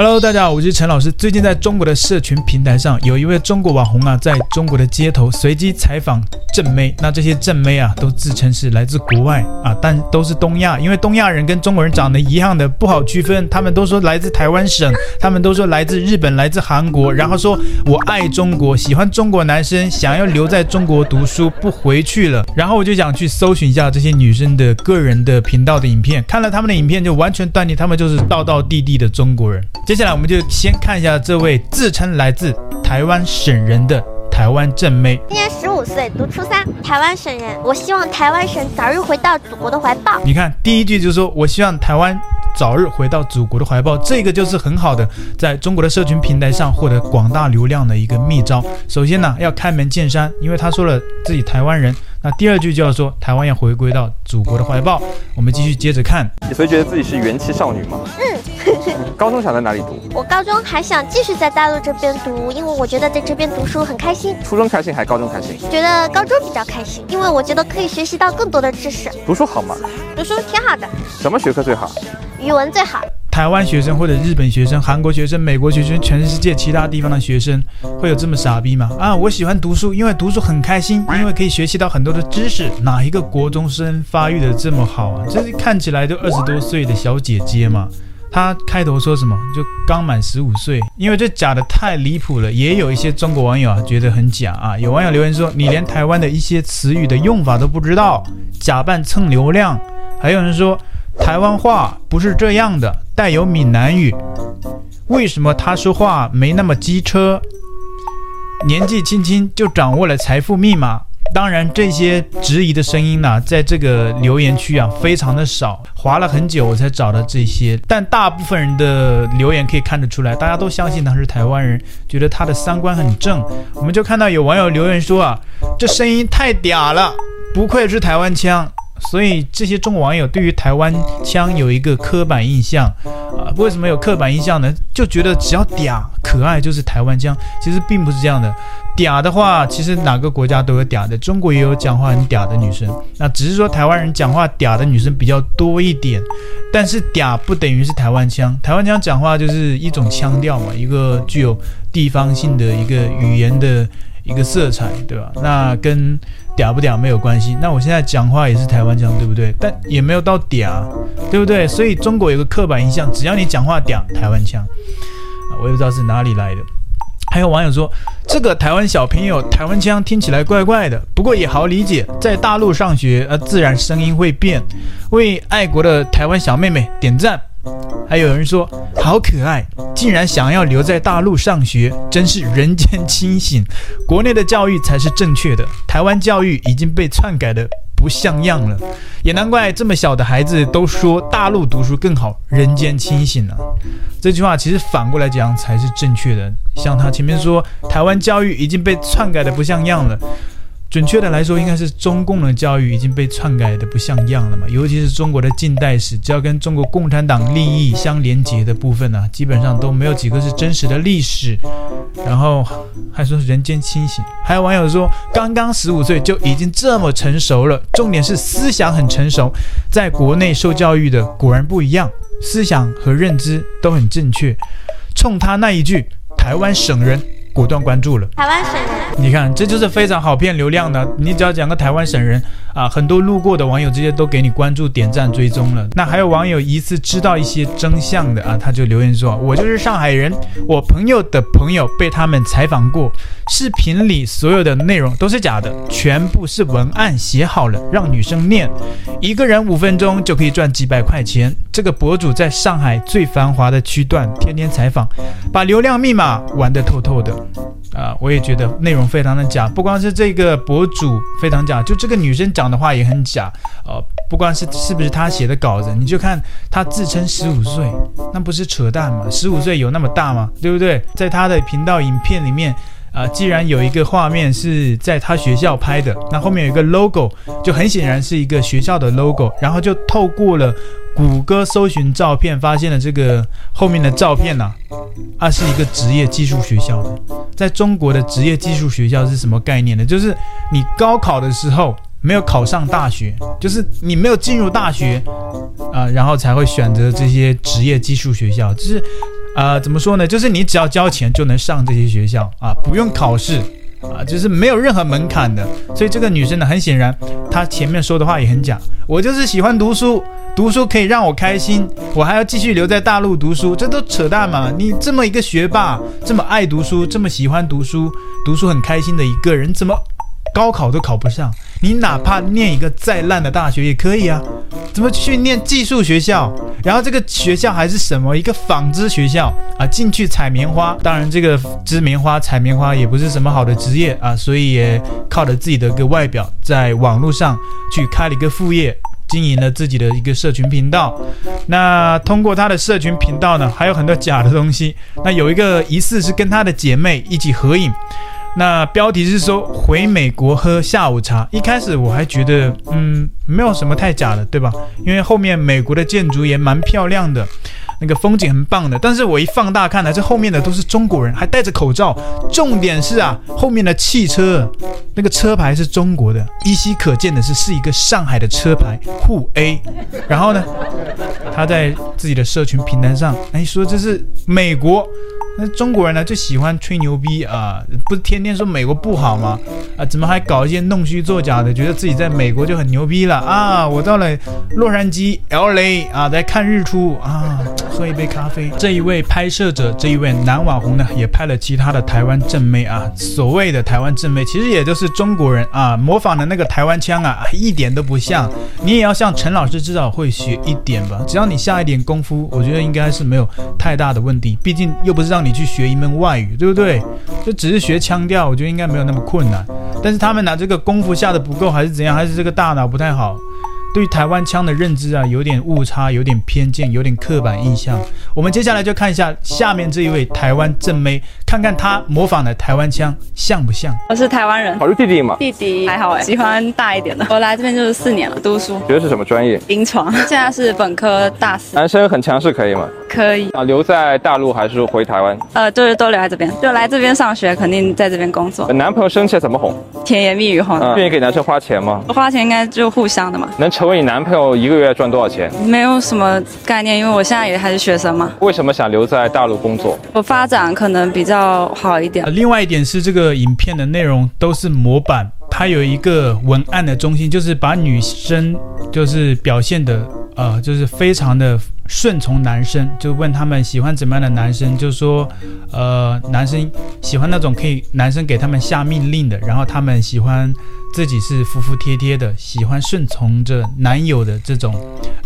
Hello，大家好，我是陈老师。最近在中国的社群平台上，有一位中国网红啊，在中国的街头随机采访正妹。那这些正妹啊，都自称是来自国外啊，但都是东亚，因为东亚人跟中国人长得一样的，不好区分。他们都说来自台湾省，他们都说来自日本，来自韩国，然后说我爱中国，喜欢中国男生，想要留在中国读书，不回去了。然后我就想去搜寻一下这些女生的个人的频道的影片，看了他们的影片，就完全断定他们就是道道地地的中国人。接下来我们就先看一下这位自称来自台湾省人的台湾正妹。今年十五岁，读初三，台湾省人。我希望台湾省早日回到祖国的怀抱。你看，第一句就是说我希望台湾早日回到祖国的怀抱，这个就是很好的在中国的社群平台上获得广大流量的一个秘招。首先呢，要开门见山，因为他说了自己台湾人。那第二句就要说台湾要回归到祖国的怀抱。我们继续接着看。你所以觉得自己是元气少女吗？嗯。高中想在哪里读？我高中还想继续在大陆这边读，因为我觉得在这边读书很开心。初中开心还是高中开心？觉得高中比较开心，因为我觉得可以学习到更多的知识。读书好吗？读书挺好的。什么学科最好？语文最好。台湾学生或者日本学生、韩国学生、美国学生，全世界其他地方的学生，会有这么傻逼吗？啊，我喜欢读书，因为读书很开心，因为可以学习到很多的知识。哪一个国中生发育的这么好啊？这是看起来都二十多岁的小姐姐嘛。他开头说什么？就刚满十五岁，因为这假的太离谱了。也有一些中国网友啊觉得很假啊。有网友留言说：“你连台湾的一些词语的用法都不知道，假扮蹭流量。”还有人说。台湾话不是这样的，带有闽南语。为什么他说话没那么机车？年纪轻轻就掌握了财富密码？当然，这些质疑的声音呢，在这个留言区啊，非常的少。划了很久，我才找到这些。但大部分人的留言可以看得出来，大家都相信他是台湾人，觉得他的三观很正。我们就看到有网友留言说啊，这声音太嗲了，不愧是台湾腔。所以这些中国网友对于台湾腔有一个刻板印象啊，为什么有刻板印象呢？就觉得只要嗲可爱就是台湾腔，其实并不是这样的。嗲的话，其实哪个国家都有嗲的，中国也有讲话很嗲的女生，那只是说台湾人讲话嗲的女生比较多一点，但是嗲不等于是台湾腔，台湾腔讲话就是一种腔调嘛，一个具有地方性的一个语言的一个色彩，对吧？那跟嗲不嗲没有关系。那我现在讲话也是台湾腔，对不对？但也没有到嗲，对不对？所以中国有个刻板印象，只要你讲话嗲，台湾腔，啊，我也不知道是哪里来的。还有网友说，这个台湾小朋友台湾腔听起来怪怪的，不过也好理解，在大陆上学，呃，自然声音会变。为爱国的台湾小妹妹点赞。还有人说好可爱，竟然想要留在大陆上学，真是人间清醒。国内的教育才是正确的，台湾教育已经被篡改的不像样了。也难怪这么小的孩子都说大陆读书更好，人间清醒啊。这句话其实反过来讲才是正确的。像他前面说台湾教育已经被篡改的不像样了。准确的来说，应该是中共的教育已经被篡改的不像样了嘛。尤其是中国的近代史，只要跟中国共产党利益相连结的部分呢、基本上都没有几个是真实的历史。然后还说人间清醒，还有网友说，刚刚十五岁就已经这么成熟了，重点是思想很成熟，在国内受教育的果然不一样，思想和认知都很正确。冲他那一句“台湾省人”。果断关注了台湾省人，你看这就是非常好骗流量的。你只要讲个台湾省人啊，很多路过的网友直接都给你关注、点赞、追踪了。那还有网友疑似知道一些真相的啊，他就留言说：“我就是上海人，我朋友的朋友被他们采访过，视频里所有的内容都是假的，全部是文案写好了让女生念，一个人五分钟就可以赚几百块钱。这个博主在上海最繁华的区段天天采访，把流量密码玩得透透的。”啊，我也觉得内容非常的假，不光是这个博主非常假，就这个女生讲的话也很假。呃，不光是是不是她写的稿子，你就看她自称十五岁，那不是扯淡吗？十五岁有那么大吗？对不对？在她的频道影片里面，啊、既然有一个画面是在她学校拍的，那后面有一个 logo，就很显然是一个学校的 logo，然后就透过了谷歌搜寻照片，发现了这个后面的照片呢、啊，啊，是一个职业技术学校的。在中国的职业技术学校是什么概念呢？就是你高考的时候没有考上大学，就是你没有进入大学啊、然后才会选择这些职业技术学校。就是啊、怎么说呢？就是你只要交钱就能上这些学校啊，不用考试啊，就是没有任何门槛的。所以这个女生呢，很显然他前面说的话也很假。我就是喜欢读书，读书可以让我开心，我还要继续留在大陆读书，这都扯淡嘛！你这么一个学霸，这么爱读书，这么喜欢读书，读书很开心的一个人，怎么高考都考不上？你哪怕念一个再烂的大学也可以啊，怎么去念技术学校？然后这个学校还是什么一个纺织学校啊？进去采棉花，当然这个织棉花、采棉花也不是什么好的职业啊，所以也靠着自己的一个外表，在网络上去开了一个副业，经营了自己的一个社群频道。那通过他的社群频道呢，还有很多假的东西。那有一个疑似是跟他的姐妹一起合影。那标题是说回美国喝下午茶，一开始我还觉得嗯没有什么太假的，对吧？因为后面美国的建筑也蛮漂亮的，那个风景很棒的。但是我一放大看呢，这后面的都是中国人，还戴着口罩。重点是啊，后面的汽车那个车牌是中国的，依稀可见的是是一个上海的车牌沪 A。然后呢，他在自己的社群平台上哎说这是美国。那中国人呢就喜欢吹牛逼啊，不是天天说美国不好吗？啊，怎么还搞一些弄虚作假的，觉得自己在美国就很牛逼了啊？我到了洛杉矶 LA 啊，在看日出啊，喝一杯咖啡。这一位拍摄者，这一位男网红呢，也拍了其他的台湾正妹啊，所谓的台湾正妹，其实也就是中国人啊，模仿的那个台湾腔啊，一点都不像。你也要像陈老师至少会学一点吧，只要你下一点功夫，我觉得应该是没有太大的问题。毕竟又不是让你。去学一门外语，对不对？就只是学腔调，我觉得应该没有那么困难。但是他们拿这个功夫下的不够，还是怎样？还是这个大脑不太好？对台湾腔的认知啊，有点误差，有点偏见，有点刻板印象。我们接下来就看一下下面这一位台湾正妹，看看她模仿的台湾腔像不像？我是台湾人，我是弟弟嘛。弟弟还好哎，喜欢大一点的。我来这边就是四年了，读书。学的是什么专业？临床，现在是本科大四。男生很强势可以吗？可以啊，留在大陆还是回台湾？呃，就是都留在这边，就来这边上学，肯定在这边工作。男朋友生气怎么哄？甜言蜜语哄。愿意给男生花钱吗？花钱应该就互相的嘛。能成为你男朋友一个月赚多少钱？没有什么概念，因为我现在也还是学生嘛。为什么想留在大陆工作？我发展可能比较好一点。另外一点是，这个影片的内容都是模板，它有一个文案的中心，就是把女生就是表现的呃，就是非常的。顺从男生，就问他们喜欢怎么样的男生，就说，呃，男生喜欢那种可以男生给他们下命令的，然后他们喜欢自己是服服帖帖的，喜欢顺从着男友的这种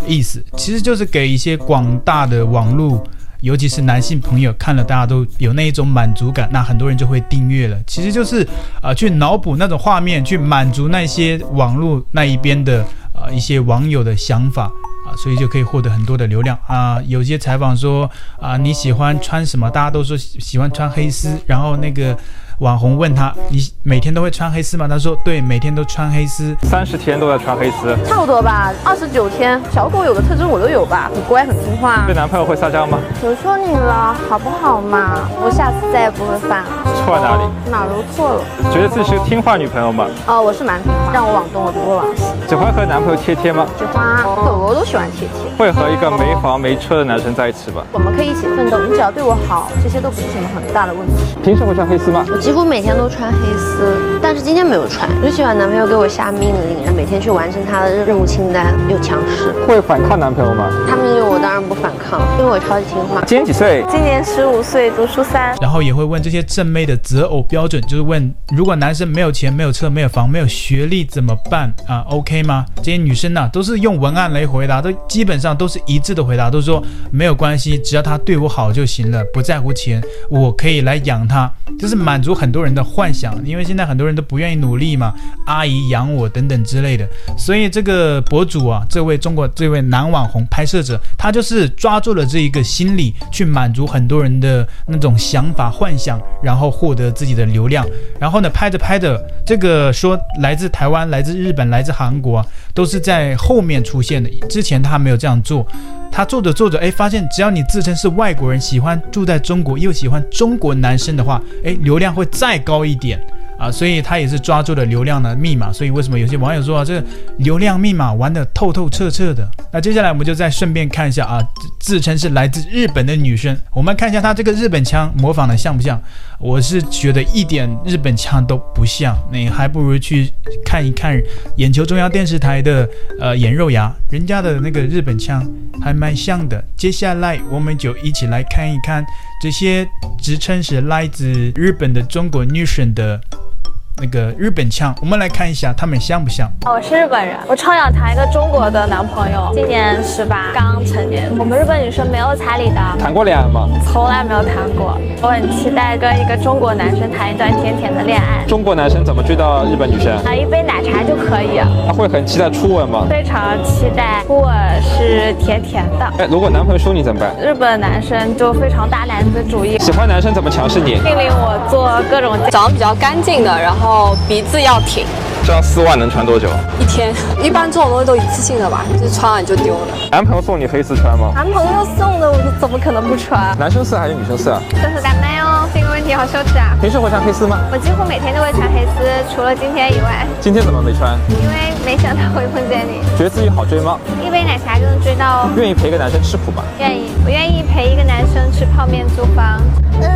意思，其实就是给一些广大的网络，尤其是男性朋友看了，大家都有那一种满足感，那很多人就会订阅了，其实就是啊、呃，去脑补那种画面，去满足那些网络那一边的、呃、一些网友的想法。啊，所以就可以获得很多的流量啊！有些采访说啊，你喜欢穿什么？大家都说喜欢穿黑丝，然后那个。网红问他：“你每天都会穿黑丝吗？”他说：“对，每天都穿黑丝，三十天都在穿黑丝，差不多吧，二十九天。小狗有的特征我都有吧，很乖，很听话。对男朋友会撒娇吗？求求你了，好不好嘛？我下次再也不会犯了。错哪里？哪都错了。觉得自己是个听话女朋友吗？哦，我是蛮听话，让我往东我就会往西。喜欢和男朋友贴贴吗？喜欢，狗狗都喜欢贴贴。会和一个没房没车的男生在一起吗？我们可以一起奋斗，你只要对我好，这些都不是什么很大的问题。平时会穿黑丝吗？我几乎每天都穿。黑丝，但是今天没有穿。就喜欢男朋友给我下命令，每天去完成他的任务清单，又强势。会反抗男朋友吗？他命令我当然不反抗，因为我超级听话。今年几岁？今年十五岁，读初三。然后也会问这些正妹的择偶标准，就是问如果男生没有钱、没有车、没有房、没有学历怎么办啊？OK 吗？这些女生呢、都是用文案来回答，都基本上都是一致的回答，都说没有关系，只要他对我好就行了，不在乎钱，我可以来养他，就是满足很多人的幻想。因为现在很多人都不愿意努力嘛，阿姨养我等等之类的，所以这个博主啊，这位中国这位男网红拍摄者，他就是抓住了这一个心理，去满足很多人的那种想法幻想，然后获得自己的流量。然后呢，拍着拍着，这个说来自台湾、来自日本、来自韩国，都是在后面出现的，之前他没有这样做。他做着做着，哎，发现只要你自称是外国人，喜欢住在中国，又喜欢中国男生的话，哎，流量会再高一点啊，所以他也是抓住了流量的密码。所以为什么有些网友说啊，这个流量密码玩得透透彻彻的？那接下来我们就再顺便看一下啊，自称是来自日本的女生，我们看一下她这个日本腔模仿的像不像？我是觉得一点日本腔都不像，你还不如去看一看眼球中央电视台的呃颜肉牙，人家的那个日本腔还蛮像的。接下来我们就一起来看一看这些自称是来自日本的中国女生的。那个日本腔，我们来看一下他们像不像？我是日本人，我超想谈一个中国的男朋友。今年十八，刚成年。我们日本女生没有彩礼的。谈过恋爱吗？从来没有谈过。我很期待跟一个中国男生谈一段甜甜的恋爱。中国男生怎么追到日本女生？啊，一杯奶茶就可以。他会很期待初吻吗？非常期待，初吻是甜甜的。哎，如果男朋友凶你怎么办？日本男生就非常大男子主义，喜欢男生怎么强势你？命令我做各种长得比较干净的，然后鼻子。要挺，这样丝袜能穿多久？一天。一般这种东西都一次性的吧，就是穿完就丢了。男朋友送你黑丝穿吗？男朋友送的，我怎么可能不穿？男生色还是女生色？这是大妹哦，这个问题好羞耻啊。平时会穿黑丝吗？我几乎每天都会穿黑丝，除了今天以外。今天怎么没穿？因为没想到会碰见你。觉得自己好追吗？一杯奶茶就能追到哦。愿意陪一个男生吃苦吗？愿意，我愿意陪一个男生吃泡面租房。嗯，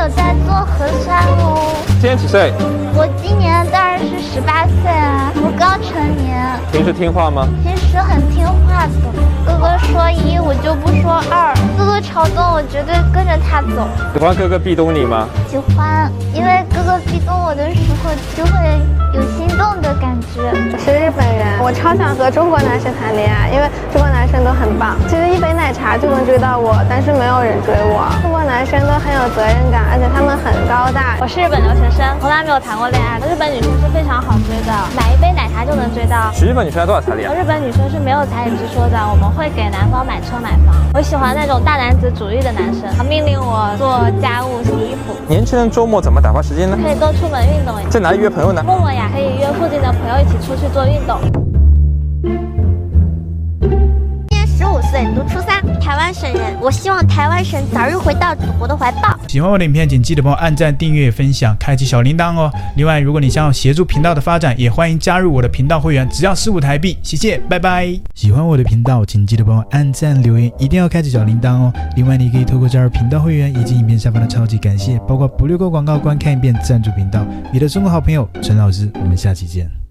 有在做核酸哦。今年几岁？我今年当然是十八岁啊，我刚成年。平时听话吗？平时很听话的，哥哥说一我就不说二，哥哥朝东我绝对他走。喜欢哥哥壁咚你吗？喜欢，因为哥哥壁咚我的时候就会有心动的感觉。我是日本人，我超想和中国男生谈恋爱，因为中国男生都很棒。其实一杯奶茶就能追到我，但是没有人追我。中国男生都很有责任感，而且他们很高大。我是日本留学生，从来没有谈过恋爱。日本女生是非常好追的，买一杯奶茶就能追到。娶日本女生要多少彩礼啊？日本女生是没有彩礼之说的，我们会给男方买车买房。我喜欢那种大男子主义的男生，他命令我做家务、洗衣服。年轻人周末怎么打发时间呢？可以多出门运动。在哪里约朋友呢？陌陌呀，可以约附近的朋友一起出去做运动。今年十五岁读初三，台湾省人，我希望台湾省早日回到祖国的怀抱。喜欢我的影片，请记得帮我按赞、订阅、分享、开启小铃铛哦。另外，如果你想要协助频道的发展，也欢迎加入我的频道会员，只要十五台币。谢谢，拜拜。喜欢我的频道，请记得帮我按赞、留言，一定要开启小铃铛哦。另外，你可以透过加入频道会员以及影片下方的超级感谢，包括不略过广告、观看一遍赞助频道。你的中国好朋友陈老师，我们下期见。